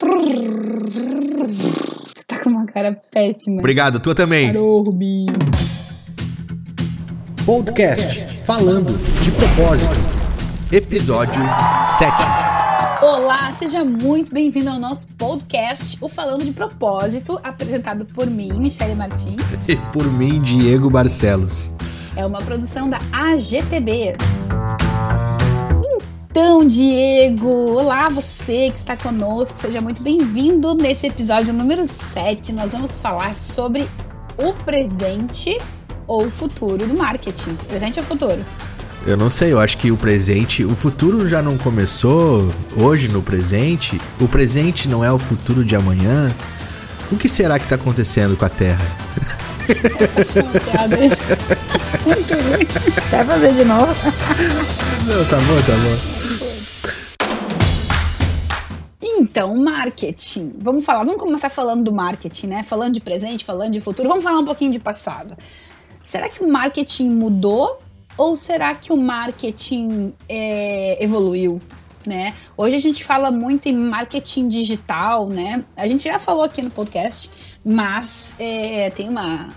Você tá com uma cara péssima. Obrigado, tua também. Parou, Rubinho. Podcast Falando de Propósito. Episódio 7. Olá, seja muito bem-vindo ao nosso podcast, o Falando de Propósito, apresentado por mim, Michele Martins. E por mim, Diego Barcelos. É uma produção da AGTB. Então, Diego, olá você que está conosco, seja muito bem-vindo nesse episódio número 7. Nós vamos falar sobre o presente ou o futuro do marketing. Presente ou futuro? Eu não sei, eu acho que o presente, o futuro já não começou hoje no presente. O presente não é o futuro de amanhã. O que será que está acontecendo com a Terra? Muito ruim. Quer fazer de novo? Não, tá bom, tá bom. Então, marketing. Vamos falar, vamos começar falando do marketing, né? Falando de presente, falando de futuro. Vamos falar um pouquinho de passado. Será que o marketing mudou ou será que o marketing é, evoluiu? Né? Hoje a gente fala muito em marketing digital, né? A gente já falou aqui no podcast, mas é, tem uma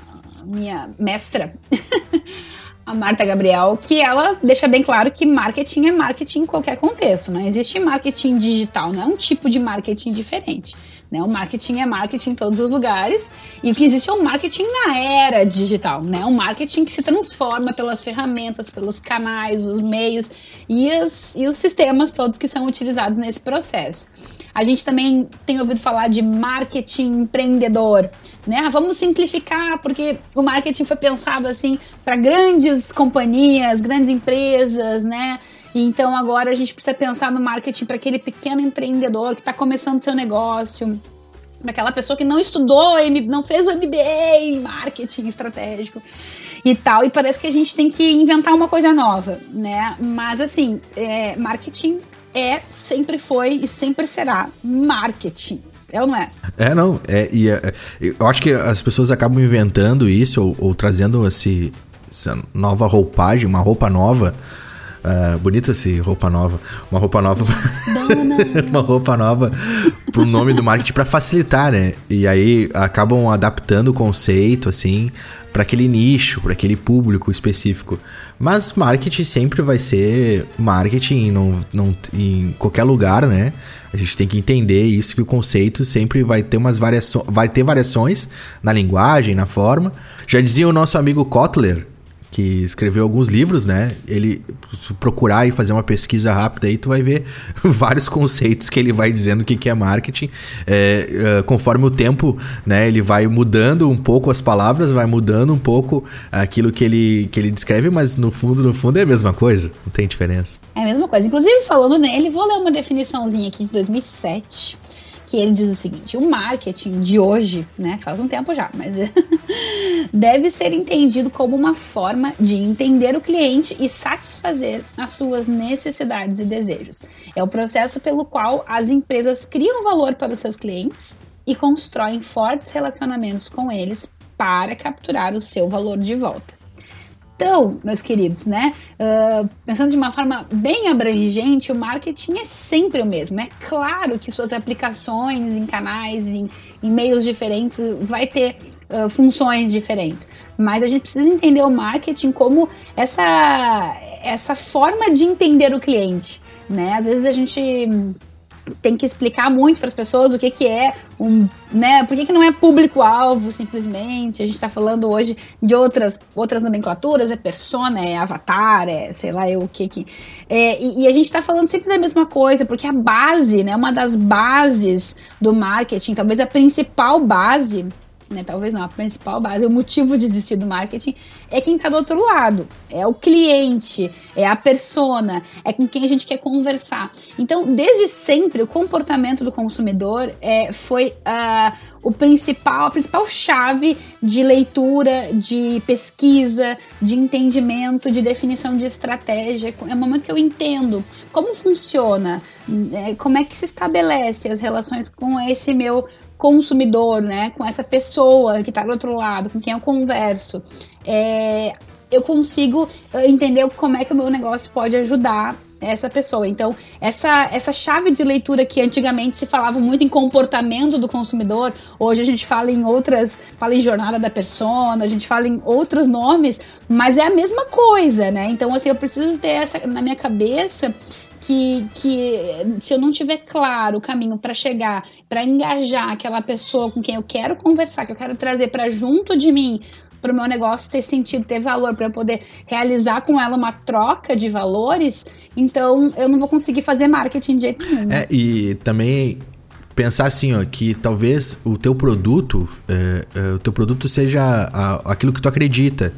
minha mestra, a Marta Gabriel, que ela deixa bem claro que marketing é marketing em qualquer contexto, não existe marketing digital, não é um tipo de marketing diferente. Né? O marketing é marketing em todos os lugares e o que existe é o marketing na era digital, né? Um marketing que se transforma pelas ferramentas, pelos canais, os meios e, as, e os sistemas todos que são utilizados nesse processo. A gente também tem ouvido falar de marketing empreendedor, né? Ah, vamos simplificar porque o marketing foi pensado assim para grandes companhias, grandes empresas, né? Então agora a gente precisa pensar no marketing para aquele pequeno empreendedor que está começando seu negócio, para aquela pessoa que não estudou, não fez o MBA em marketing estratégico e tal. E parece que a gente tem que inventar uma coisa nova, né? Mas assim, é, marketing é, sempre foi e sempre será marketing. É ou não é? É, não. É, e é, eu acho que as pessoas acabam inventando isso ou, ou trazendo esse, essa nova roupagem, uma roupa nova Uh, bonito esse roupa nova. Uma roupa nova. uma roupa nova pro nome do marketing para facilitar, né? E aí acabam adaptando o conceito, assim, para aquele nicho, para aquele público específico. Mas marketing sempre vai ser marketing não, não, em qualquer lugar, né? A gente tem que entender isso que o conceito sempre vai ter umas variações, vai ter variações na linguagem, na forma. Já dizia o nosso amigo Kotler, que escreveu alguns livros, né? Ele se procurar e fazer uma pesquisa rápida aí, tu vai ver vários conceitos que ele vai dizendo que, que é marketing. É, é, conforme o tempo, né? Ele vai mudando um pouco as palavras, vai mudando um pouco aquilo que ele, que ele descreve, mas no fundo, no fundo é a mesma coisa, não tem diferença. É a mesma coisa. Inclusive, falando nele, vou ler uma definiçãozinha aqui de 2007 que ele diz o seguinte: o marketing de hoje, né, faz um tempo já, mas deve ser entendido como uma forma de entender o cliente e satisfazer as suas necessidades e desejos. É o processo pelo qual as empresas criam valor para os seus clientes e constroem fortes relacionamentos com eles para capturar o seu valor de volta. Então, meus queridos, né? Uh, pensando de uma forma bem abrangente, o marketing é sempre o mesmo. É claro que suas aplicações em canais, em, em meios diferentes, vai ter uh, funções diferentes. Mas a gente precisa entender o marketing como essa, essa forma de entender o cliente. Né? Às vezes a gente tem que explicar muito para as pessoas o que, que é um, né? Por que, que não é público-alvo simplesmente? A gente está falando hoje de outras, outras nomenclaturas, é persona, é avatar, é sei lá, é o que que. É, e, e, a gente está falando sempre da mesma coisa, porque a base, né? Uma das bases do marketing, talvez a principal base né, talvez não, a principal base, o motivo de existir do marketing é quem está do outro lado, é o cliente, é a persona, é com quem a gente quer conversar. Então, desde sempre, o comportamento do consumidor é, foi uh, o principal, a principal chave de leitura, de pesquisa, de entendimento, de definição de estratégia. É o momento que eu entendo como funciona, é, como é que se estabelece as relações com esse meu consumidor, né, com essa pessoa que está do outro lado, com quem eu converso, é, eu consigo eh, entender como é que o meu negócio pode ajudar essa pessoa. Então, essa, essa chave de leitura que antigamente se falava muito em comportamento do consumidor, hoje a gente fala em outras, fala em jornada da persona, a gente fala em outros nomes, mas é a mesma coisa, né? Então, assim, eu preciso ter essa na minha cabeça que, que se eu não tiver claro o caminho para chegar, para engajar aquela pessoa com quem eu quero conversar, que eu quero trazer para junto de mim, para o meu negócio ter sentido, ter valor, para eu poder realizar com ela uma troca de valores, então eu não vou conseguir fazer marketing de jeito nenhum. É, e também pensar assim, ó, que talvez o teu produto, é, é, o teu produto seja a, aquilo que tu acredita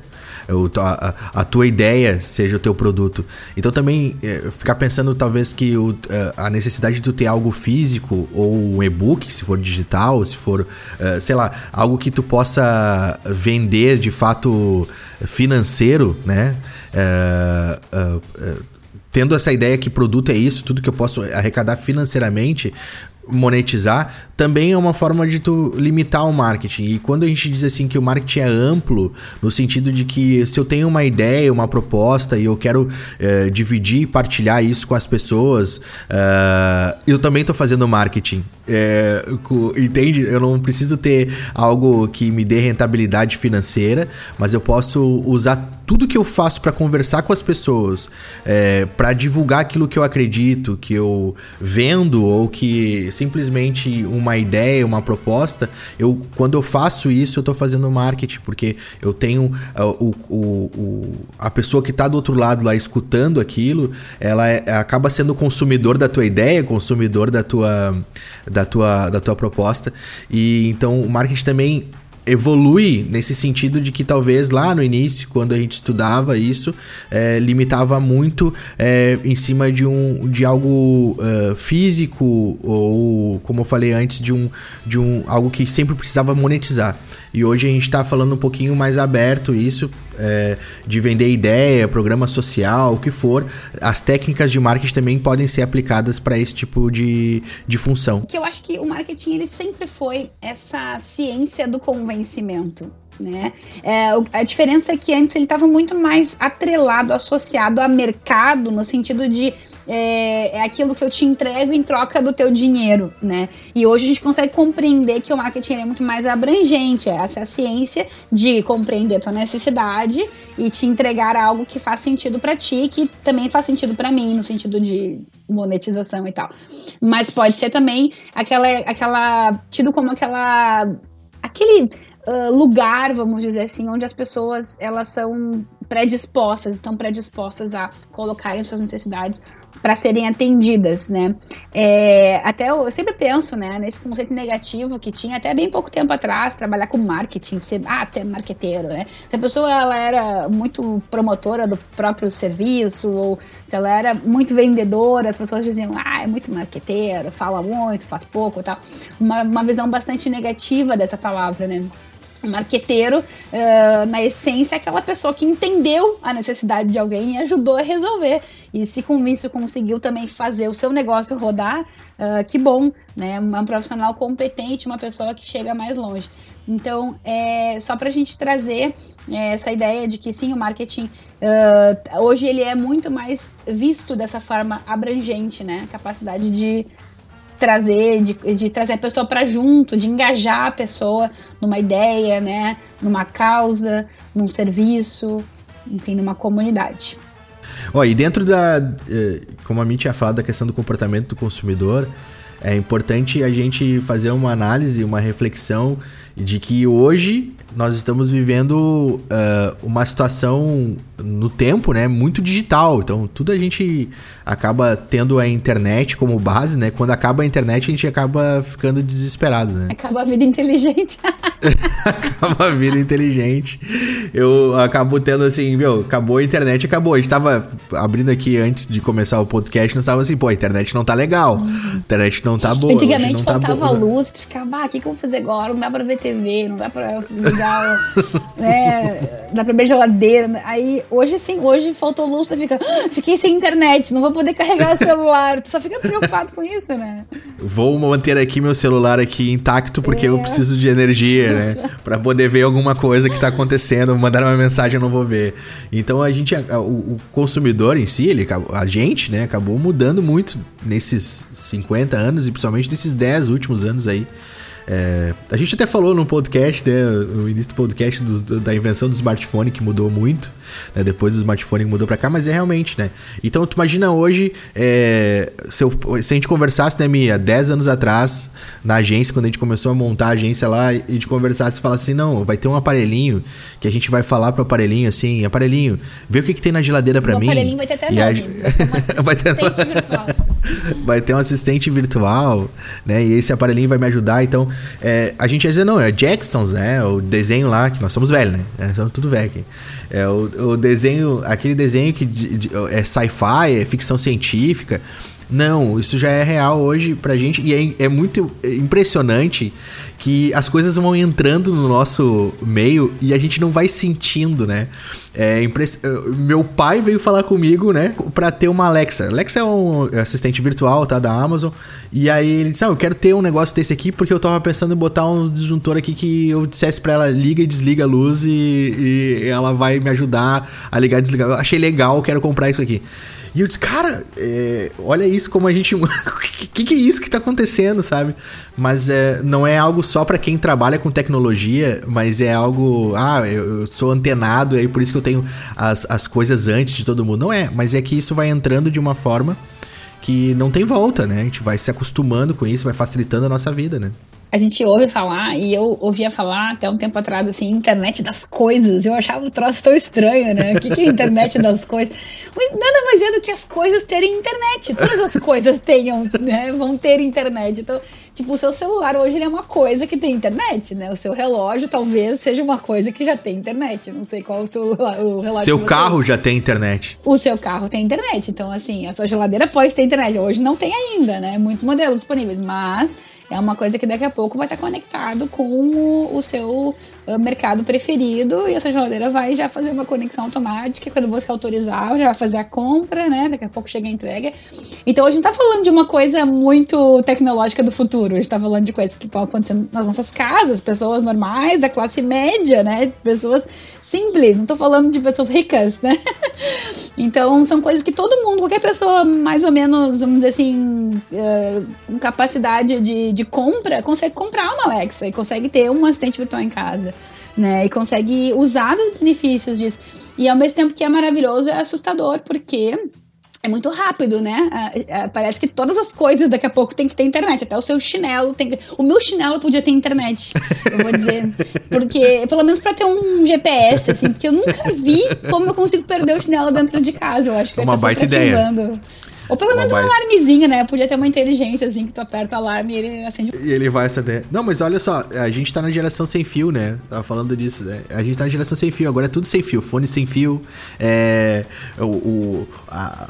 a, a, tua ideia seja o teu produto. Então também é, ficar pensando talvez que o, é, a necessidade de tu ter algo físico ou um e-book, se for digital, se for, é, sei lá, algo que tu possa vender de fato financeiro, né? É, é, é, tendo essa ideia que produto é isso, tudo que eu posso arrecadar financeiramente, monetizar, também é uma forma de tu limitar o marketing. E quando a gente diz assim que o marketing é amplo, no sentido de que se eu tenho uma ideia, uma proposta e eu quero é, dividir e partilhar isso com as pessoas, é, eu também estou fazendo marketing. É, entende? Eu não preciso ter algo que me dê rentabilidade financeira, mas eu posso usar tudo que eu faço para conversar com as pessoas, é, para divulgar aquilo que eu acredito, que eu vendo ou que simplesmente uma ideia, uma proposta, eu quando eu faço isso eu estou fazendo marketing porque eu tenho uh, o, o, o, a pessoa que está do outro lado lá escutando aquilo, ela é, acaba sendo consumidor da tua ideia, consumidor da tua da tua da tua proposta e então o marketing também evolui nesse sentido de que talvez lá no início, quando a gente estudava isso, é, limitava muito é, em cima de, um, de algo uh, físico ou, como eu falei antes, de um, de um algo que sempre precisava monetizar. E hoje a gente está falando um pouquinho mais aberto isso, é, de vender ideia, programa social, o que for. As técnicas de marketing também podem ser aplicadas para esse tipo de, de função. Que eu acho que o marketing ele sempre foi essa ciência do convencimento né? É, a diferença é que antes ele estava muito mais atrelado, associado a mercado, no sentido de é, é, aquilo que eu te entrego em troca do teu dinheiro, né? E hoje a gente consegue compreender que o marketing é muito mais abrangente, essa é a ciência de compreender a tua necessidade e te entregar algo que faz sentido para ti, que também faz sentido para mim, no sentido de monetização e tal. Mas pode ser também aquela, aquela tido como aquela aquele uh, lugar, vamos dizer assim, onde as pessoas elas são predispostas, estão predispostas a colocarem suas necessidades para serem atendidas, né? É, até eu, eu, sempre penso, né, nesse conceito negativo que tinha até bem pouco tempo atrás, trabalhar com marketing, ser ah, até marqueteiro, né? Se a pessoa ela era muito promotora do próprio serviço ou se ela era muito vendedora, as pessoas diziam, ah, é muito marqueteiro, fala muito, faz pouco, tal. Uma, uma visão bastante negativa dessa palavra, né? Marqueteiro, uh, na essência, é aquela pessoa que entendeu a necessidade de alguém e ajudou a resolver. E se com isso conseguiu também fazer o seu negócio rodar, uh, que bom, né? Um profissional competente, uma pessoa que chega mais longe. Então, é só para a gente trazer é, essa ideia de que sim, o marketing uh, hoje ele é muito mais visto dessa forma abrangente, né? Capacidade de trazer, de, de trazer a pessoa para junto, de engajar a pessoa numa ideia, né, numa causa, num serviço, enfim, numa comunidade. Ó, e dentro da, eh, como a mim tinha falado da questão do comportamento do consumidor, é importante a gente fazer uma análise, uma reflexão de que hoje nós estamos vivendo uh, uma situação no tempo, né, muito digital. Então, tudo a gente acaba tendo a internet como base, né? Quando acaba a internet, a gente acaba ficando desesperado, né? Acaba a vida inteligente. acaba a vida inteligente. Eu acabo tendo assim, meu, acabou a internet, acabou. A gente tava abrindo aqui antes de começar o podcast, nós tava assim, pô, a internet não tá legal. A internet não tá boa. Antigamente não tá faltava tá luz, tu ficava, ah, o que, que eu vou fazer agora? Não dá pra ver TV TV, não dá pra ligar, né? Dá pra abrir geladeira. Aí, hoje sim, hoje faltou luz, tu fica, ah, fiquei sem internet, não vou poder carregar o celular. Tu só fica preocupado com isso, né? Vou manter aqui meu celular aqui intacto porque é. eu preciso de energia, né? Pra poder ver alguma coisa que tá acontecendo, mandar uma mensagem eu não vou ver. Então a gente, o, o consumidor em si, ele, a gente, né, acabou mudando muito nesses 50 anos e principalmente nesses 10 últimos anos aí. É, a gente até falou no podcast, né, no início do podcast, da invenção do smartphone, que mudou muito, né, depois do smartphone mudou pra cá, mas é realmente, né? Então, tu imagina hoje, é, se, eu, se, a gente conversasse, né, Mia, 10 anos atrás, na agência, quando a gente começou a montar a agência lá, e a gente conversasse e falasse assim, não, vai ter um aparelhinho, que a gente vai falar pro aparelhinho assim, aparelhinho, vê o que, que tem na geladeira pra o mim. O aparelhinho vai ter até nome, a... vai ter virtual. vai ter um assistente virtual, né? E esse aparelhinho vai me ajudar. Então, é, a gente ia dizer, não, é Jacksons, né? O desenho lá, que nós somos velhos, né? É, somos tudo velho aqui. É o, o desenho, aquele desenho que de, de, é sci-fi, é ficção científica. Não, isso já é real hoje pra gente e é, é muito impressionante que as coisas vão entrando no nosso meio e a gente não vai sentindo, né? É impress... Meu pai veio falar comigo, né, pra ter uma Alexa. Alexa é um assistente virtual, tá, da Amazon. E aí ele disse: Ah, eu quero ter um negócio desse aqui porque eu tava pensando em botar um disjuntor aqui que eu dissesse pra ela liga e desliga a luz e, e ela vai me ajudar a ligar e desligar. Eu achei legal, quero comprar isso aqui. E eu disse, cara, é, olha isso como a gente. O que, que é isso que tá acontecendo, sabe? Mas é, não é algo só para quem trabalha com tecnologia, mas é algo. Ah, eu, eu, sou antenado, e aí por isso que eu tenho as, as coisas antes de todo mundo. Não é, mas é que isso vai entrando de uma forma que não tem volta, né? A gente vai se acostumando com isso, vai facilitando a nossa vida, né? A gente ouve falar, e eu ouvia falar até um tempo atrás, assim, internet das coisas. Eu achava o troço tão estranho, né? O que, que é internet das coisas? Nada mais é do que as coisas terem internet. Todas as coisas tenham, né? Vão ter internet. Então, tipo, o seu celular hoje ele é uma coisa que tem internet, né? O seu relógio talvez seja uma coisa que já tem internet. Não sei qual o seu o relógio. Seu carro já tem internet. O seu carro tem internet. Então, assim, a sua geladeira pode ter internet. Hoje não tem ainda, né? Muitos modelos disponíveis, mas é uma coisa que daqui a pouco pouco vai estar conectado com o, o seu mercado preferido e essa geladeira vai já fazer uma conexão automática. Quando você autorizar, já vai fazer a compra, né? Daqui a pouco chega a entrega. Então a gente tá falando de uma coisa muito tecnológica do futuro. A gente tá falando de coisas que podem acontecer nas nossas casas, pessoas normais, da classe média, né? Pessoas simples. Não tô falando de pessoas ricas, né? então são coisas que todo mundo, qualquer pessoa mais ou menos, vamos dizer assim, uh, com capacidade de, de compra, consegue comprar uma Alexa e consegue ter um assistente virtual em casa, né? E consegue usar os benefícios disso. E ao mesmo tempo que é maravilhoso, é assustador, porque é muito rápido, né? Parece que todas as coisas daqui a pouco tem que ter internet. Até o seu chinelo tem. O meu chinelo podia ter internet, eu vou dizer. Porque, pelo menos para ter um GPS, assim, porque eu nunca vi como eu consigo perder o chinelo dentro de casa. Eu acho que é uma baita ideia. Ou pelo menos um alarmezinho, né? Podia ter uma inteligência assim que tu aperta o alarme e ele acende. E ele vai acender. Não, mas olha só, a gente tá na geração sem fio, né? Tava falando disso, né? A gente tá na geração sem fio, agora é tudo sem fio. Fone sem fio, é. O. o a,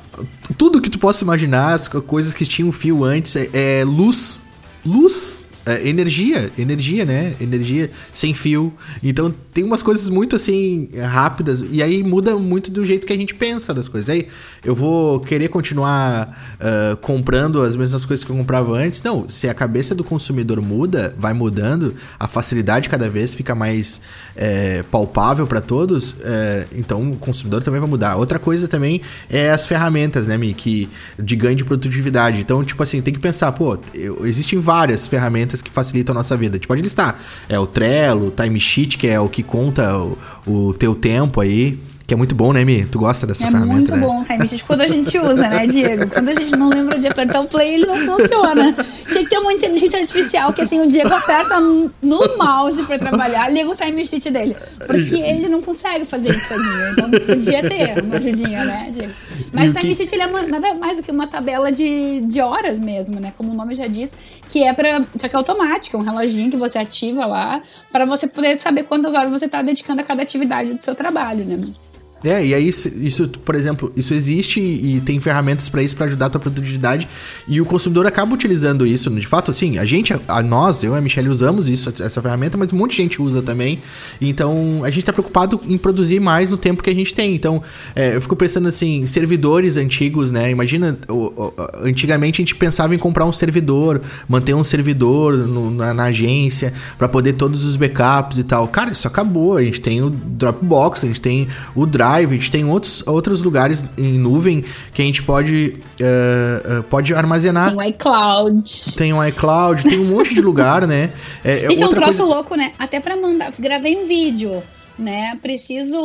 tudo que tu possa imaginar, as coisas que tinham fio antes, é, é luz. Luz é, energia, energia, né? Energia sem fio. Então tem umas coisas muito assim rápidas e aí muda muito do jeito que a gente pensa das coisas. Aí eu vou querer continuar uh, comprando as mesmas coisas que eu comprava antes. Não, se a cabeça do consumidor muda, vai mudando, a facilidade cada vez fica mais é, palpável para todos. É, então o consumidor também vai mudar. Outra coisa também é as ferramentas, né, Mi? Que de ganho de produtividade. Então tipo assim tem que pensar, pô, eu, existem várias ferramentas que facilitam a nossa vida. A gente pode listar. É o Trello, o Timesheet, que é o que conta o, o teu tempo aí. Que é muito bom, né, Mi? Tu gosta dessa é ferramenta? É muito né? bom o timesheet quando a gente usa, né, Diego? Quando a gente não lembra de apertar o play, ele não funciona. Tinha que ter uma inteligência artificial que, assim, o Diego aperta no mouse pra trabalhar, liga o timesheet dele. Porque ele não consegue fazer isso sozinho. Então podia ter uma ajudinha, né, Diego? Mas o timesheet, ele é uma, nada mais do que uma tabela de, de horas mesmo, né? Como o nome já diz, que é pra. Só que é automático, é um reloginho que você ativa lá, para você poder saber quantas horas você tá dedicando a cada atividade do seu trabalho, né? É, e aí isso, por exemplo, isso existe e tem ferramentas para isso para ajudar a tua produtividade e o consumidor acaba utilizando isso. De fato, assim, a gente, a nós, eu e a Michelle usamos isso, essa ferramenta, mas um monte de gente usa também. Então, a gente tá preocupado em produzir mais no tempo que a gente tem. Então, é, eu fico pensando assim, servidores antigos, né? Imagina, antigamente a gente pensava em comprar um servidor, manter um servidor no, na, na, agência para poder todos os backups e tal. Cara, isso acabou. A gente tem o Dropbox, a gente tem o Drive Tem outros, outros lugares em nuvem que a gente pode, uh, uh, pode armazenar. Tem o iCloud. Tem o iCloud, tem um monte de lugar, né? É, gente, é um troço coisa... louco, né? Até para mandar. Gravei um vídeo, né? Preciso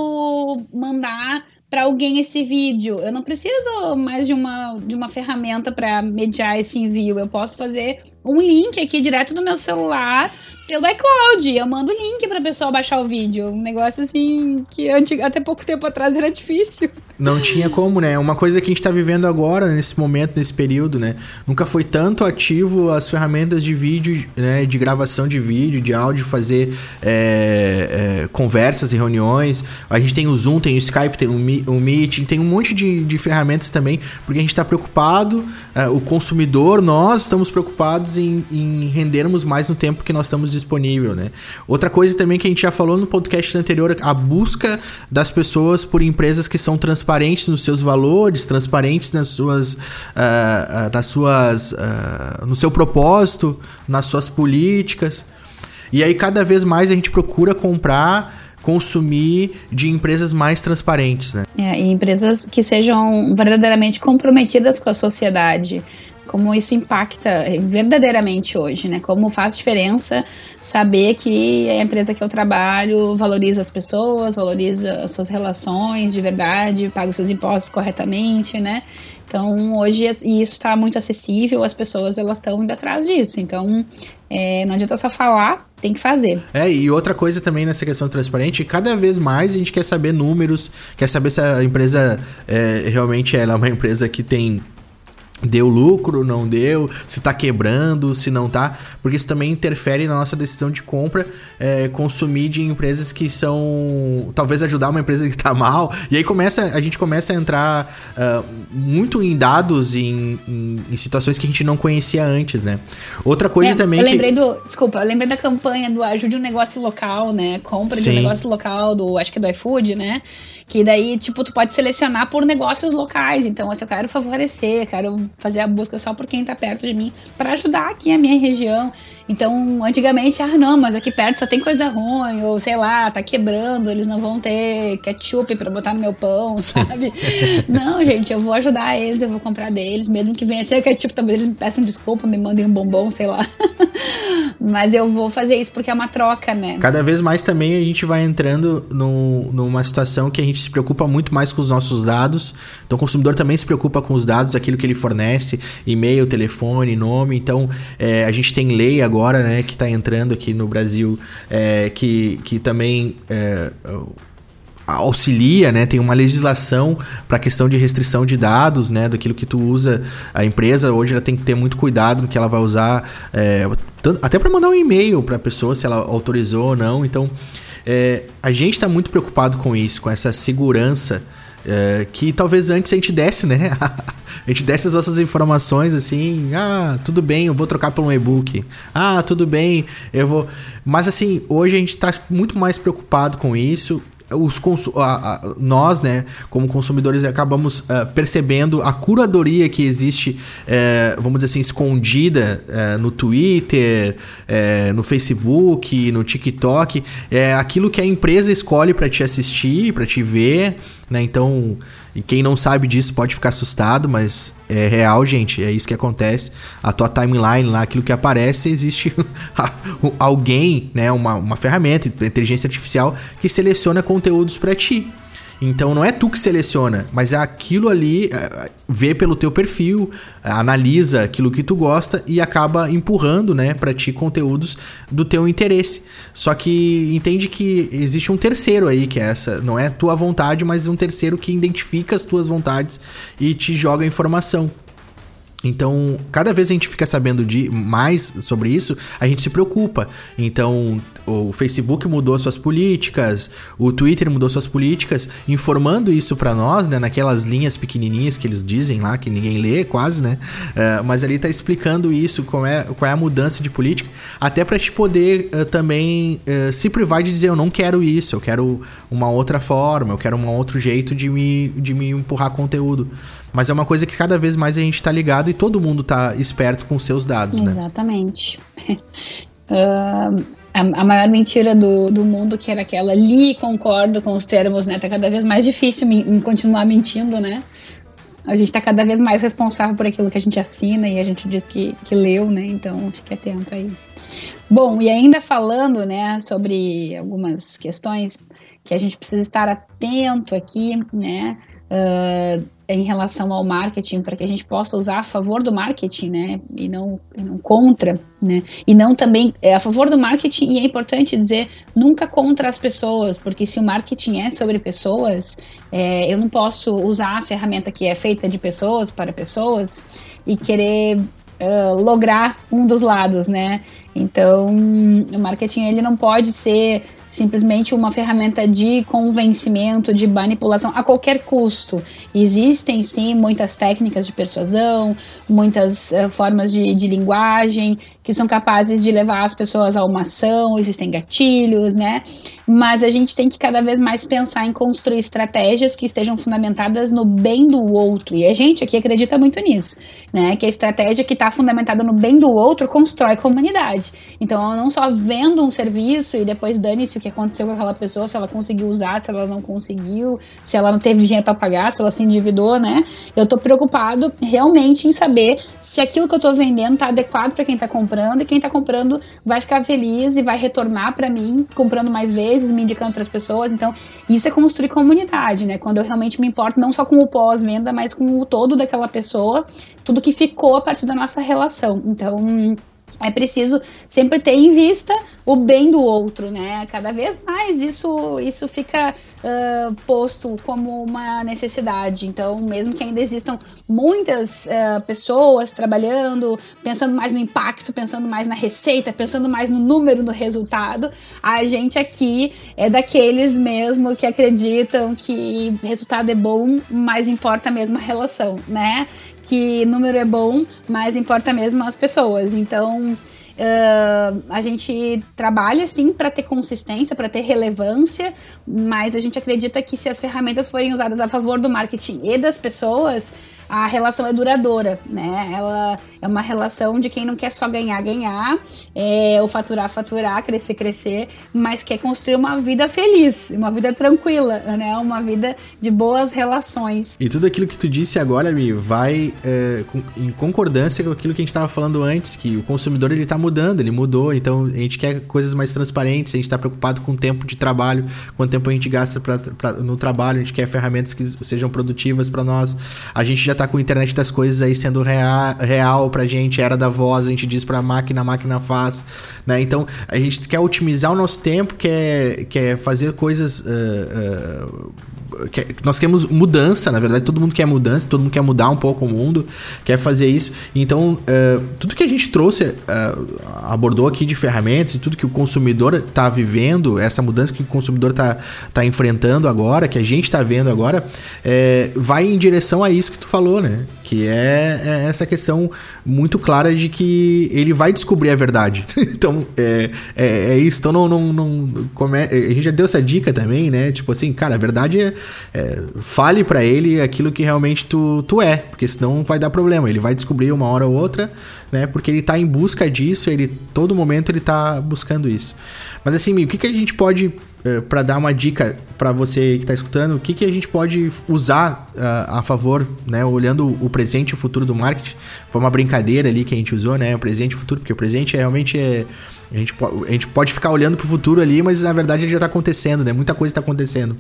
mandar para alguém esse vídeo. Eu não preciso mais de uma, de uma ferramenta para mediar esse envio. Eu posso fazer um link aqui direto do meu celular pelo iCloud. Eu mando o link pra pessoa baixar o vídeo. Um negócio assim que até pouco tempo atrás era difícil. Não tinha como, né? Uma coisa que a gente tá vivendo agora, nesse momento, nesse período, né? Nunca foi tanto ativo as ferramentas de vídeo, né? De gravação de vídeo, de áudio, fazer é, é, conversas e reuniões. A gente tem o Zoom, tem o Skype, tem o, o Meeting, tem um monte de, de ferramentas também, porque a gente tá preocupado, é, o consumidor, nós estamos preocupados em, em rendermos mais no tempo que nós estamos disponível, né? Outra coisa também que a gente já falou no podcast anterior, a busca das pessoas por empresas que são transparentes nos seus valores, transparentes nas suas, uh, uh, nas suas, uh, no seu propósito, nas suas políticas. E aí cada vez mais a gente procura comprar consumir de empresas mais transparentes, né? É, e empresas que sejam verdadeiramente comprometidas com a sociedade, como isso impacta verdadeiramente hoje, né? Como faz diferença saber que a empresa que eu trabalho valoriza as pessoas, valoriza as suas relações de verdade, paga os seus impostos corretamente, né? Então, hoje isso está muito acessível, as pessoas elas estão indo atrás disso. Então, é, não adianta só falar, tem que fazer. É, e outra coisa também nessa questão transparente, cada vez mais a gente quer saber números, quer saber se a empresa é, realmente ela é uma empresa que tem deu lucro, não deu, se tá quebrando, se não tá, porque isso também interfere na nossa decisão de compra, é, consumir de empresas que são, talvez ajudar uma empresa que tá mal, e aí começa, a gente começa a entrar uh, muito em dados, em, em, em, situações que a gente não conhecia antes, né? Outra coisa é, também Eu lembrei que... do, desculpa, eu lembrei da campanha do ajude um negócio local, né? Compra Sim. de um negócio local, do, acho que do iFood, né? Que daí, tipo, tu pode selecionar por negócios locais, então, se eu quero favorecer, quero fazer a busca só por quem está perto de mim, para ajudar aqui a minha região. Então, antigamente, ah, não, mas aqui perto só tem coisa ruim, ou sei lá, tá quebrando, eles não vão ter ketchup para botar no meu pão, sabe? não, gente, eu vou ajudar eles, eu vou comprar deles, mesmo que venha ser ketchup, talvez eles me peçam desculpa, me mandem um bombom, sei lá. mas eu vou fazer isso porque é uma troca, né? Cada vez mais também a gente vai entrando no, numa situação que a gente se preocupa muito mais com os nossos dados. Então, o consumidor também se preocupa com os dados, aquilo que ele fornece fornece e-mail, telefone, nome. Então, é, a gente tem lei agora, né, que está entrando aqui no Brasil, é, que, que também é, auxilia, né? Tem uma legislação para a questão de restrição de dados, né? Daquilo que tu usa. A empresa hoje ela tem que ter muito cuidado no que ela vai usar, é, até para mandar um e-mail para a pessoa se ela autorizou ou não. Então, é, a gente está muito preocupado com isso, com essa segurança é, que talvez antes a gente desse, né? a gente desse as nossas informações assim, ah, tudo bem, eu vou trocar por um e-book. Ah, tudo bem, eu vou. Mas assim, hoje a gente está muito mais preocupado com isso os a, nós, né, como consumidores, acabamos uh, percebendo a curadoria que existe, uh, vamos dizer assim, escondida uh, no Twitter, no Facebook, no TikTok, é aquilo que a empresa escolhe para te assistir, para te ver, né? Então, e quem não sabe disso pode ficar assustado, mas é real, gente. É isso que acontece. A tua timeline lá, aquilo que aparece, existe alguém, né? Uma, uma ferramenta, inteligência artificial, que seleciona conteúdos para ti. Então não é tu que seleciona, mas é aquilo ali, é, vê pelo teu perfil, analisa aquilo que tu gosta e acaba empurrando, né, para ti conteúdos do teu interesse. Só que entende que existe um terceiro aí, que é essa, não é tua vontade, mas um terceiro que identifica as tuas vontades e te joga informação. Então, cada vez a gente fica sabendo de mais sobre isso, a gente se preocupa. Então, o Facebook mudou suas políticas, o Twitter mudou suas políticas, informando isso para nós, né, naquelas linhas pequenininhas que eles dizem lá, que ninguém lê quase, né? Uh, mas ali tá explicando isso, qual é, qual é a mudança de política, até pra te poder uh, também uh, se privar de dizer eu não quero isso, eu quero uma outra forma, eu quero um outro jeito de me, de me empurrar conteúdo. Mas é uma coisa que cada vez mais a gente tá ligado e todo mundo tá esperto com seus dados, Exatamente. né? Exatamente. Uh, a, a, maior mentira do, do mundo, que era aquela li concordo com os termos, né? Tá cada vez mais difícil me, continuar mentindo, né? A gente tá cada vez mais responsável por aquilo que a gente assina e a gente diz que, que leu, né? Então fique atento aí. Bom, e ainda falando, né, sobre algumas questões que a gente precisa estar atento aqui, né? Uh, em relação ao marketing, para que a gente possa usar a favor do marketing, né, e não, e não contra, né, e não também é a favor do marketing, e é importante dizer, nunca contra as pessoas, porque se o marketing é sobre pessoas, é, eu não posso usar a ferramenta que é feita de pessoas para pessoas e querer uh, lograr um dos lados, né, então o marketing ele não pode ser simplesmente uma ferramenta de convencimento, de manipulação a qualquer custo. Existem sim muitas técnicas de persuasão, muitas uh, formas de, de linguagem que são capazes de levar as pessoas a uma ação, existem gatilhos, né? Mas a gente tem que cada vez mais pensar em construir estratégias que estejam fundamentadas no bem do outro. E a gente aqui acredita muito nisso, né? Que a estratégia que está fundamentada no bem do outro constrói comunidade. Então, não só vendo um serviço e depois dane-se o que aconteceu com aquela pessoa, se ela conseguiu usar, se ela não conseguiu, se ela não teve dinheiro para pagar, se ela se endividou, né? Eu tô preocupado realmente em saber se aquilo que eu tô vendendo tá adequado para quem tá comprando e quem tá comprando vai ficar feliz e vai retornar para mim comprando mais vezes, me indicando outras pessoas. Então, isso é construir comunidade, né? Quando eu realmente me importo não só com o pós-venda, mas com o todo daquela pessoa, tudo que ficou a partir da nossa relação. Então, é preciso sempre ter em vista o bem do outro, né? Cada vez mais isso, isso fica uh, posto como uma necessidade. Então, mesmo que ainda existam muitas uh, pessoas trabalhando, pensando mais no impacto, pensando mais na receita, pensando mais no número, no resultado, a gente aqui é daqueles mesmo que acreditam que resultado é bom, mas importa mesmo a relação, né? Que número é bom, mas importa mesmo as pessoas. Então, um, Uh, a gente trabalha sim para ter consistência, para ter relevância, mas a gente acredita que se as ferramentas forem usadas a favor do marketing e das pessoas, a relação é duradoura, né? Ela é uma relação de quem não quer só ganhar, ganhar, é, ou faturar, faturar, crescer, crescer, mas quer construir uma vida feliz, uma vida tranquila, né? Uma vida de boas relações. E tudo aquilo que tu disse agora, Mi, vai é, em concordância com aquilo que a gente estava falando antes, que o consumidor ele está mudando, ele mudou, então a gente quer coisas mais transparentes, a gente está preocupado com o tempo de trabalho, quanto tempo a gente gasta pra, pra, no trabalho, a gente quer ferramentas que sejam produtivas para nós. A gente já está com a internet das coisas aí sendo real, real pra gente, era da voz, a gente diz pra máquina, a máquina faz, né? Então a gente quer otimizar o nosso tempo, quer, quer fazer coisas. Uh, uh, nós queremos mudança, na verdade, todo mundo quer mudança, todo mundo quer mudar um pouco o mundo, quer fazer isso. Então, uh, tudo que a gente trouxe, uh, abordou aqui de ferramentas tudo que o consumidor está vivendo, essa mudança que o consumidor está tá enfrentando agora, que a gente está vendo agora, é, vai em direção a isso que tu falou, né? Que é, é, essa questão muito clara de que ele vai descobrir a verdade. então, é, é, é, isso. Então, não, não, não come... a gente já deu essa dica também, né? Tipo assim, cara, a verdade é é, fale para ele aquilo que realmente tu, tu é, porque senão vai dar problema. Ele vai descobrir uma hora ou outra, né? Porque ele tá em busca disso, ele todo momento ele tá buscando isso. Mas assim, o que, que a gente pode é, para dar uma dica para você que está escutando, o que, que a gente pode usar uh, a favor, né? Olhando o presente e o futuro do marketing. Foi uma brincadeira ali que a gente usou, né? O presente e o futuro, porque o presente é, realmente é. A gente, a gente pode ficar olhando para o futuro ali, mas na verdade ele já está acontecendo, né? Muita coisa está acontecendo.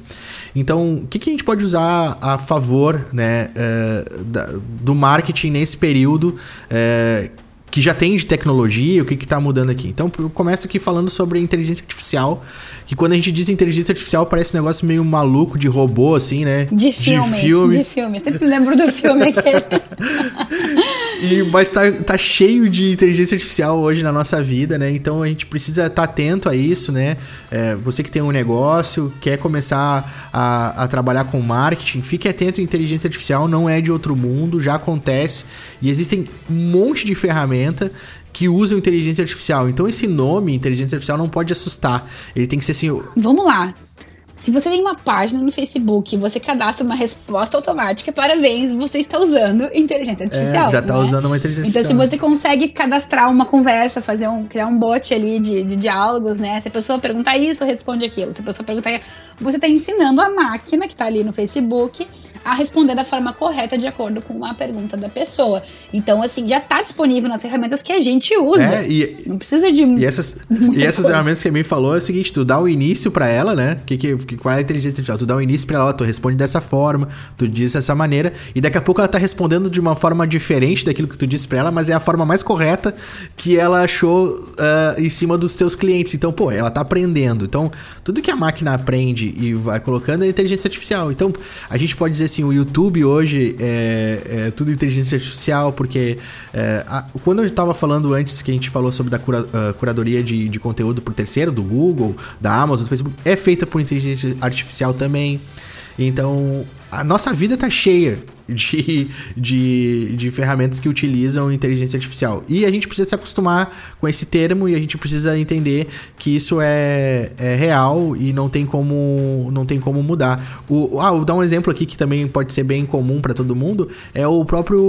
Então, o que, que a gente pode usar a favor, né? Uh, da, do marketing nesse período? Uh, que já tem de tecnologia, o que está mudando aqui. Então, eu começo aqui falando sobre inteligência artificial, que quando a gente diz inteligência artificial parece um negócio meio maluco de robô, assim, né? De filme. De filme. De filme. Sempre lembro do filme aquele. e, mas tá, tá cheio de inteligência artificial hoje na nossa vida, né? Então a gente precisa estar tá atento a isso, né? É, você que tem um negócio, quer começar a, a trabalhar com marketing, fique atento inteligência artificial, não é de outro mundo, já acontece. E existem um monte de que usam inteligência artificial. Então esse nome, inteligência artificial, não pode assustar. Ele tem que ser assim. Vamos lá. Se você tem uma página no Facebook e você cadastra uma resposta automática, parabéns, você está usando inteligência artificial. É, já está né? usando uma inteligência então, artificial. Então, se você consegue cadastrar uma conversa, fazer um, criar um bot ali de, de diálogos, né? Se a pessoa perguntar isso, responde aquilo. Se a pessoa perguntar, você está ensinando a máquina que está ali no Facebook a responder da forma correta de acordo com a pergunta da pessoa. Então, assim, já está disponível nas ferramentas que a gente usa. É, e, Não precisa de. E essas, e essas ferramentas que a mim falou é o seguinte: tu dá o início para ela, né? Que, que que, qual é a inteligência artificial? Tu dá um início pra ela, tu responde dessa forma, tu diz dessa maneira, e daqui a pouco ela tá respondendo de uma forma diferente daquilo que tu disse pra ela, mas é a forma mais correta que ela achou uh, em cima dos teus clientes. Então, pô, ela tá aprendendo. Então, tudo que a máquina aprende e vai colocando é inteligência artificial. Então, a gente pode dizer assim, o YouTube hoje é, é tudo inteligência artificial, porque é, a, quando eu tava falando antes que a gente falou sobre a cura, uh, curadoria de, de conteúdo por terceiro, do Google, da Amazon, do Facebook, é feita por inteligência artificial também. Então, a nossa vida tá cheia de, de, de ferramentas que utilizam inteligência artificial. E a gente precisa se acostumar com esse termo e a gente precisa entender que isso é, é real e não tem como, não tem como mudar. O, ah, vou dar um exemplo aqui que também pode ser bem comum para todo mundo: é o próprio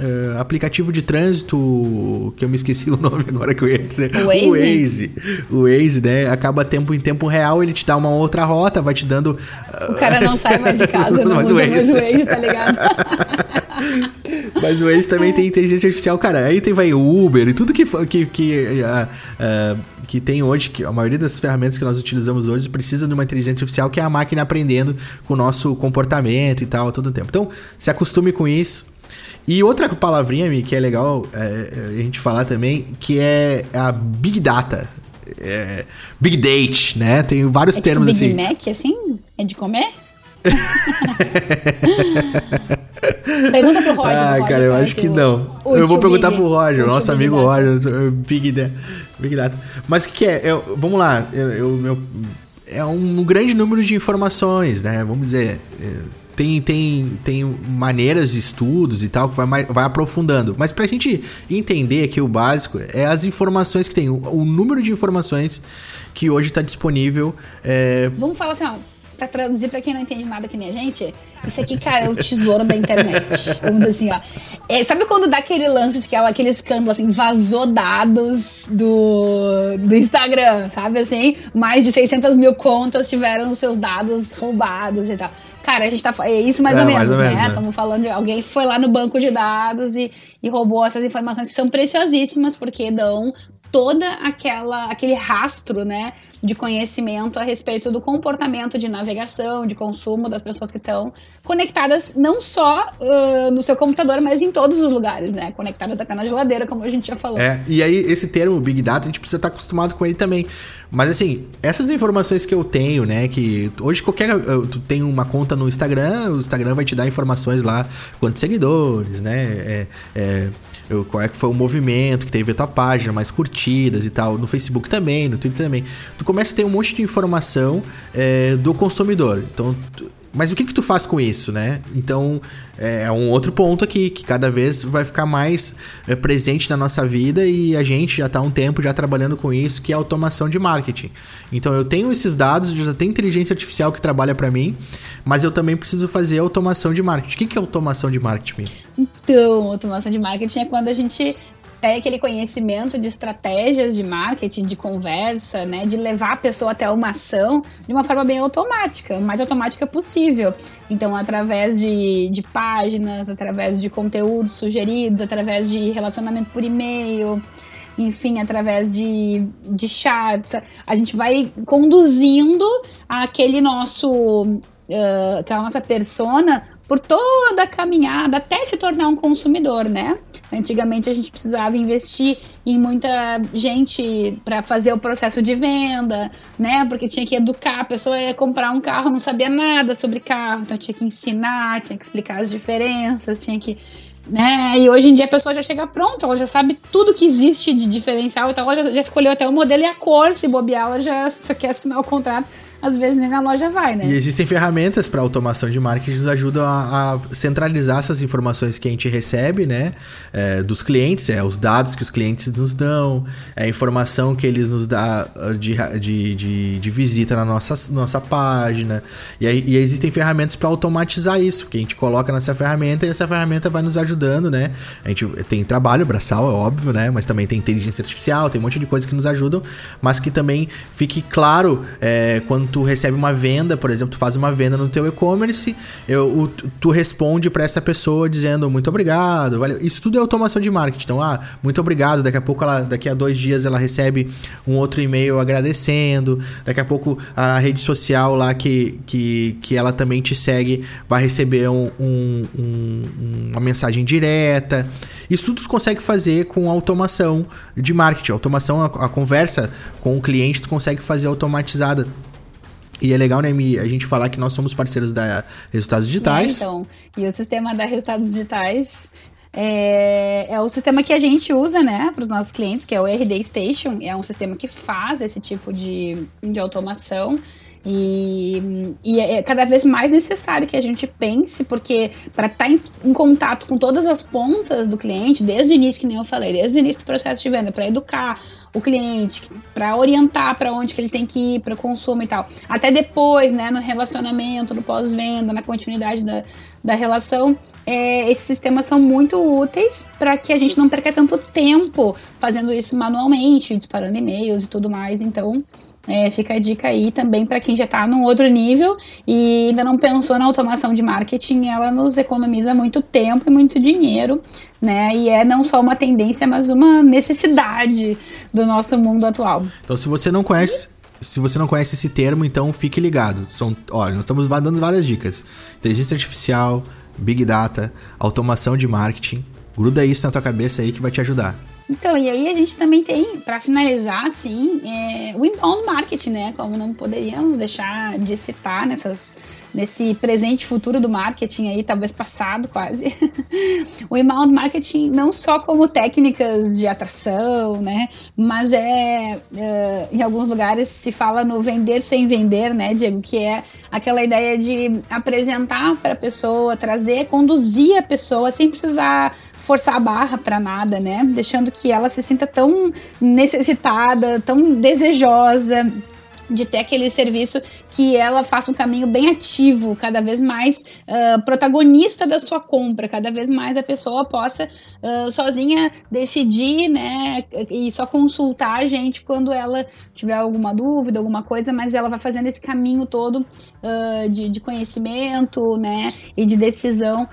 uh, aplicativo de trânsito, que eu me esqueci o nome agora que eu ia dizer. O Waze. O Waze, o Waze né? Acaba tempo em tempo real, ele te dá uma outra rota, vai te dando. O cara não sai mais de casa, não usa mais o Waze, tá ligado? Mas o Waze também tem inteligência artificial, cara. Aí tem vai Uber e tudo que que, que, uh, uh, que tem hoje, que a maioria das ferramentas que nós utilizamos hoje precisa de uma inteligência artificial que é a máquina aprendendo com o nosso comportamento e tal todo o tempo. Então, se acostume com isso. E outra palavrinha, que é legal é, é, a gente falar também, que é a Big Data. É, Big Date, né? Tem vários é termos tipo Big assim. Big Mac, assim? É de comer? Pergunta pro Roger. Ah, cara, eu acho que o, não. O eu vou perguntar Big, pro Roger, nosso amigo Roger, Big Data. Big Data. Mas o que, que é? Eu, vamos lá, eu, eu, meu, é um grande número de informações, né? Vamos dizer, é, tem, tem, tem maneiras de estudos e tal que vai, vai aprofundando. Mas pra gente entender aqui o básico, é as informações que tem, o, o número de informações que hoje está disponível. É... Vamos falar assim, ó pra traduzir pra quem não entende nada que nem a gente, isso aqui, cara, é o tesouro da internet. Vamos dizer assim, ó. É, sabe quando dá aquele lance, que é aquele escândalo, assim, vazou dados do, do Instagram, sabe assim? Mais de 600 mil contas tiveram seus dados roubados e tal. Cara, a gente tá. É isso mais é, ou menos, mais ou né? Estamos né? falando de alguém foi lá no banco de dados e, e roubou essas informações que são preciosíssimas, porque dão toda aquela aquele rastro, né, de conhecimento a respeito do comportamento de navegação, de consumo das pessoas que estão conectadas não só uh, no seu computador, mas em todos os lugares, né, conectadas até na geladeira, como a gente já falou. É, e aí esse termo Big Data a gente precisa estar acostumado com ele também. Mas assim, essas informações que eu tenho, né, que hoje qualquer tu tem uma conta no Instagram, o Instagram vai te dar informações lá, quantos seguidores, né, é, é qual é que foi o movimento que teve a tua página, mais curtidas e tal, no Facebook também, no Twitter também. Tu começa a ter um monte de informação é, do consumidor. Então, mas o que que tu faz com isso, né? Então, é, é um outro ponto aqui, que cada vez vai ficar mais é, presente na nossa vida e a gente já está há um tempo já trabalhando com isso, que é automação de marketing. Então, eu tenho esses dados, já tenho inteligência artificial que trabalha para mim, mas eu também preciso fazer automação de marketing. O que que é automação de marketing? Então, automação de marketing é quando a gente tem aquele conhecimento de estratégias de marketing, de conversa, né, de levar a pessoa até uma ação de uma forma bem automática, mais automática possível. Então, através de, de páginas, através de conteúdos sugeridos, através de relacionamento por e-mail, enfim, através de, de chats, a gente vai conduzindo aquele nosso uh, aquela nossa persona por toda a caminhada até se tornar um consumidor, né? Antigamente a gente precisava investir em muita gente para fazer o processo de venda, né? Porque tinha que educar, a pessoa ia comprar um carro, não sabia nada sobre carro, então tinha que ensinar, tinha que explicar as diferenças, tinha que né? E hoje em dia a pessoa já chega pronta, ela já sabe tudo que existe de diferencial, então ela já, já escolheu até o modelo e a cor, se bobear, ela já só quer assinar o contrato às vezes nem na loja vai, né? E existem ferramentas para automação de marketing que nos ajudam a, a, centralizar essas informações que a gente recebe, né? É, dos clientes, é os dados que os clientes nos dão, é a informação que eles nos dão ah, de, de, de, de, visita na nossa, nossa página. E, e existem ferramentas para automatizar isso, que a gente coloca nessa ferramenta e essa ferramenta vai nos ajudando, né? A gente tem trabalho braçal, é óbvio, né? Mas também tem inteligência artificial, tem um monte de coisas que nos ajudam, mas que também fique claro é, quando tu recebe uma venda, por exemplo, tu faz uma venda no teu e-commerce, tu responde para essa pessoa dizendo muito obrigado, valeu. Isso tudo é automação de marketing. Então, ah, muito obrigado. Daqui a pouco, ela, daqui a dois dias, ela recebe um outro e-mail agradecendo. Daqui a pouco, a rede social lá que, que, que ela também te segue vai receber um, um, um, uma mensagem direta. Isso tudo tu consegue fazer com automação de marketing. Automação, a, a conversa com o cliente, tu consegue fazer automatizada. E é legal, né, Mi, a gente falar que nós somos parceiros da Resultados Digitais. Então, e o sistema da Resultados Digitais é, é, o sistema que a gente usa, né, para os nossos clientes, que é o RD Station. É um sistema que faz esse tipo de, de automação. E, e, é cada vez mais necessário que a gente pense, porque para estar tá em, em, contato com todas as pontas do cliente, desde o início, que nem eu falei, desde o início do processo de venda, para educar o cliente, para orientar para onde que ele tem que ir para consumo e tal, até depois, né, no relacionamento, no pós-venda, na continuidade da, da relação, é, esses sistemas são muito úteis para que a gente não perca tanto tempo fazendo isso manualmente, disparando e-mails e tudo mais. Então, é, fica a dica aí também para quem já está num outro nível e ainda não pensou na automação de marketing, ela nos economiza muito tempo e muito dinheiro, né? E é não só uma tendência, mas uma necessidade do nosso mundo atual. Então, se você não conhece, se você não conhece esse termo, então fique ligado. São, olha, nós estamos dando várias dicas: inteligência artificial, big data, automação de marketing. Gruda isso na tua cabeça aí que vai te ajudar. Então, e aí a gente também tem, para finalizar, assim, é, o inbound marketing, né? Como não poderíamos deixar de citar nessas, nesse presente futuro do marketing aí, talvez passado quase. o inbound marketing não só como técnicas de atração, né? Mas é, é, em alguns lugares se fala no vender sem vender, né, Diego? Que é aquela ideia de apresentar para a pessoa, trazer, conduzir a pessoa sem precisar forçar a barra para nada, né? Deixando que ela se sinta tão necessitada, tão desejosa de ter aquele serviço que ela faça um caminho bem ativo, cada vez mais uh, protagonista da sua compra, cada vez mais a pessoa possa uh, sozinha decidir, né, e só consultar a gente quando ela tiver alguma dúvida, alguma coisa, mas ela vai fazendo esse caminho todo uh, de, de, conhecimento, né, e de decisão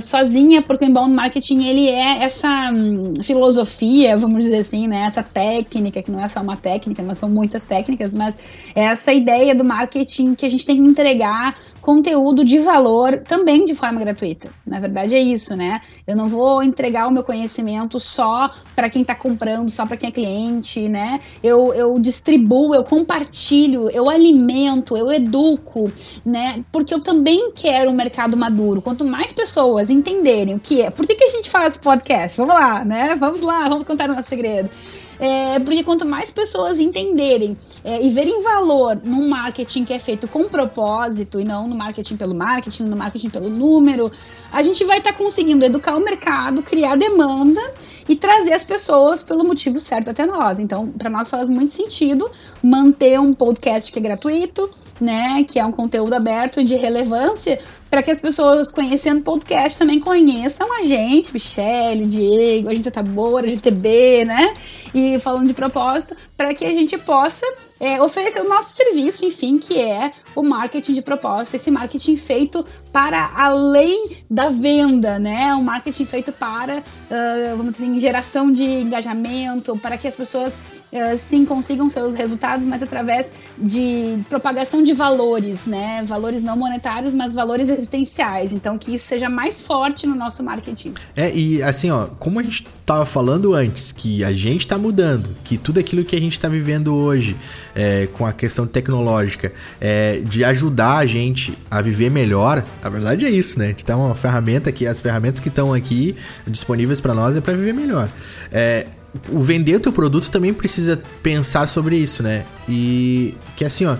sozinha, porque o inbound marketing ele é essa um, filosofia, vamos dizer assim, né? Essa técnica, que não é só uma técnica, mas são muitas técnicas, mas é essa ideia do marketing que a gente tem que entregar conteúdo de valor também de forma gratuita. Na verdade é isso, né? Eu não vou entregar o meu conhecimento só para quem está comprando, só para quem é cliente, né? Eu, eu distribuo, eu compartilho, eu alimento, eu educo, né? Porque eu também quero um mercado maduro. Quanto mais pessoas entenderem o que é, por que, que a gente faz podcast? Vamos lá, né? Vamos lá, vamos contar o nosso segredo. É, porque quanto mais pessoas entenderem é, e verem valor num marketing que é feito com propósito e não no marketing pelo marketing, no marketing pelo número, a gente vai estar tá conseguindo educar o mercado, criar demanda e trazer as pessoas pelo motivo certo até nós. Então, para nós faz muito sentido manter um podcast que é gratuito, né, que é um conteúdo aberto e de relevância, para que as pessoas conhecendo o podcast também conheçam a gente, Michelle, Diego, a gente tá boa, a GTB, né? E falando de propósito, para que a gente possa é, oferecer o nosso serviço, enfim, que é o marketing de propósito, esse marketing feito para além da venda, né? Um marketing feito para uh, vamos dizer assim, geração de engajamento, para que as pessoas uh, sim consigam seus resultados, mas através de propagação de valores, né? Valores não monetários, mas valores existenciais. Então, que isso seja mais forte no nosso marketing. É, e assim, ó, como a gente estava falando antes, que a gente está mudando, que tudo aquilo que a gente está vivendo hoje, é, com a questão tecnológica, é, de ajudar a gente a viver melhor, a verdade é isso, né? A gente tá uma ferramenta que as ferramentas que estão aqui disponíveis para nós é para viver melhor. É, o vender o teu produto também precisa pensar sobre isso, né? E que assim, ó,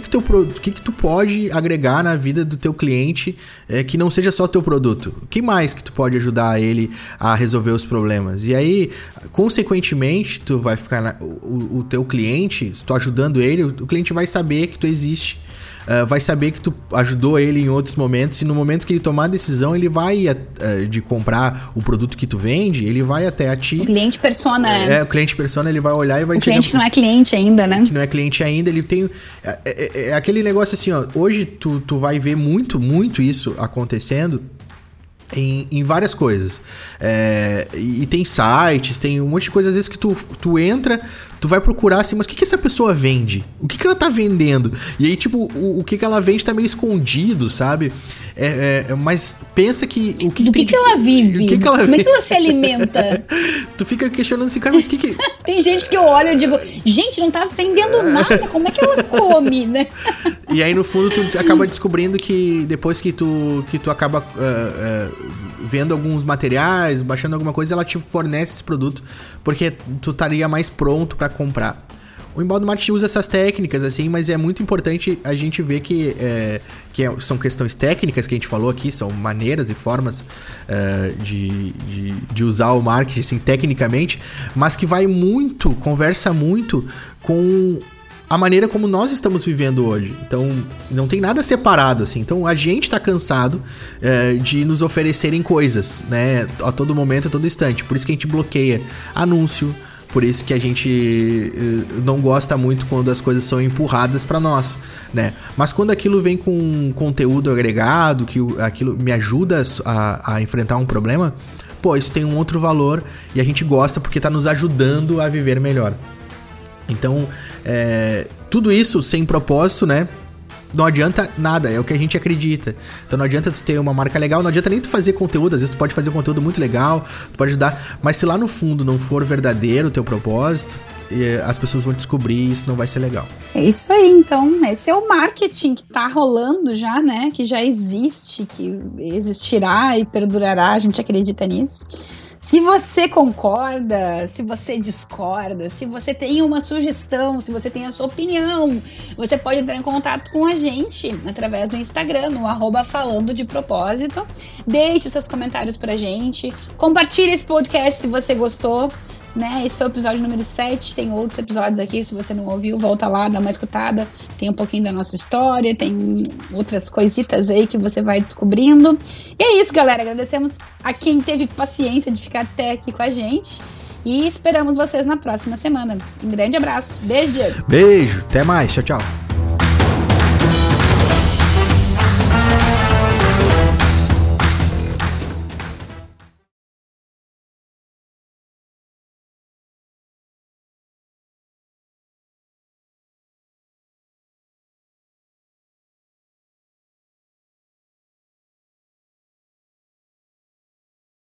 que que, teu, o que que tu pode agregar na vida do teu cliente é, que não seja só o teu produto? O que mais que tu pode ajudar ele a resolver os problemas? E aí, consequentemente, tu vai ficar na, o, o teu cliente, tu ajudando ele, o cliente vai saber que tu existe uh, vai saber que tu ajudou ele em outros momentos e no momento que ele tomar a decisão, ele vai uh, de comprar o produto que tu vende, ele vai até a ti. O cliente persona. É, é o cliente persona, ele vai olhar e vai o te... O cliente que não é cliente ainda, né? Que não é cliente ainda, ele tem... É, é, é aquele negócio assim, ó, hoje tu, tu vai ver muito, muito isso acontecendo em, em várias coisas. É, e tem sites, tem um monte de coisas, às vezes, que tu, tu entra, tu vai procurar assim, mas o que, que essa pessoa vende? O que, que ela tá vendendo? E aí, tipo, o, o que, que ela vende tá meio escondido, sabe? É, é, mas pensa que. O que Do que, que, que ela vive? O que, que ela Como é que ela se alimenta? tu fica questionando assim, cara, mas o que que. tem gente que eu olho e digo, gente, não tá vendendo nada, como é que ela come, né? e aí, no fundo, tu acaba descobrindo que depois que tu, que tu acaba. Uh, uh, vendo alguns materiais, baixando alguma coisa, ela te fornece esse produto porque tu estaria mais pronto para comprar. O inbound marketing usa essas técnicas, assim, mas é muito importante a gente ver que, é, que é, são questões técnicas que a gente falou aqui, são maneiras e formas é, de, de, de, usar o marketing, assim, tecnicamente, mas que vai muito, conversa muito com a maneira como nós estamos vivendo hoje. Então, não tem nada separado, assim. Então, a gente está cansado é, de nos oferecerem coisas, né? A todo momento, a todo instante. Por isso que a gente bloqueia anúncio. Por isso que a gente uh, não gosta muito quando as coisas são empurradas para nós, né? Mas quando aquilo vem com conteúdo agregado, que aquilo me ajuda a, a enfrentar um problema, pô, isso tem um outro valor e a gente gosta porque está nos ajudando a viver melhor. Então, é, tudo isso sem propósito, né? Não adianta nada, é o que a gente acredita. Então não adianta tu ter uma marca legal, não adianta nem tu fazer conteúdo, às vezes tu pode fazer conteúdo muito legal, tu pode ajudar, mas se lá no fundo não for verdadeiro o teu propósito, as pessoas vão descobrir e isso não vai ser legal. É isso aí, então. Esse é o marketing que tá rolando já, né? Que já existe, que existirá e perdurará, a gente acredita nisso. Se você concorda, se você discorda, se você tem uma sugestão, se você tem a sua opinião, você pode entrar em contato com a gente através do Instagram, no arroba falando de propósito. Deixe seus comentários pra gente. Compartilhe esse podcast se você gostou né? Esse foi o episódio número 7. Tem outros episódios aqui, se você não ouviu, volta lá, dá uma escutada. Tem um pouquinho da nossa história, tem outras coisitas aí que você vai descobrindo. E é isso, galera. Agradecemos a quem teve paciência de ficar até aqui com a gente. E esperamos vocês na próxima semana. Um grande abraço. Beijo, Diego. Beijo. Até mais. Tchau, tchau.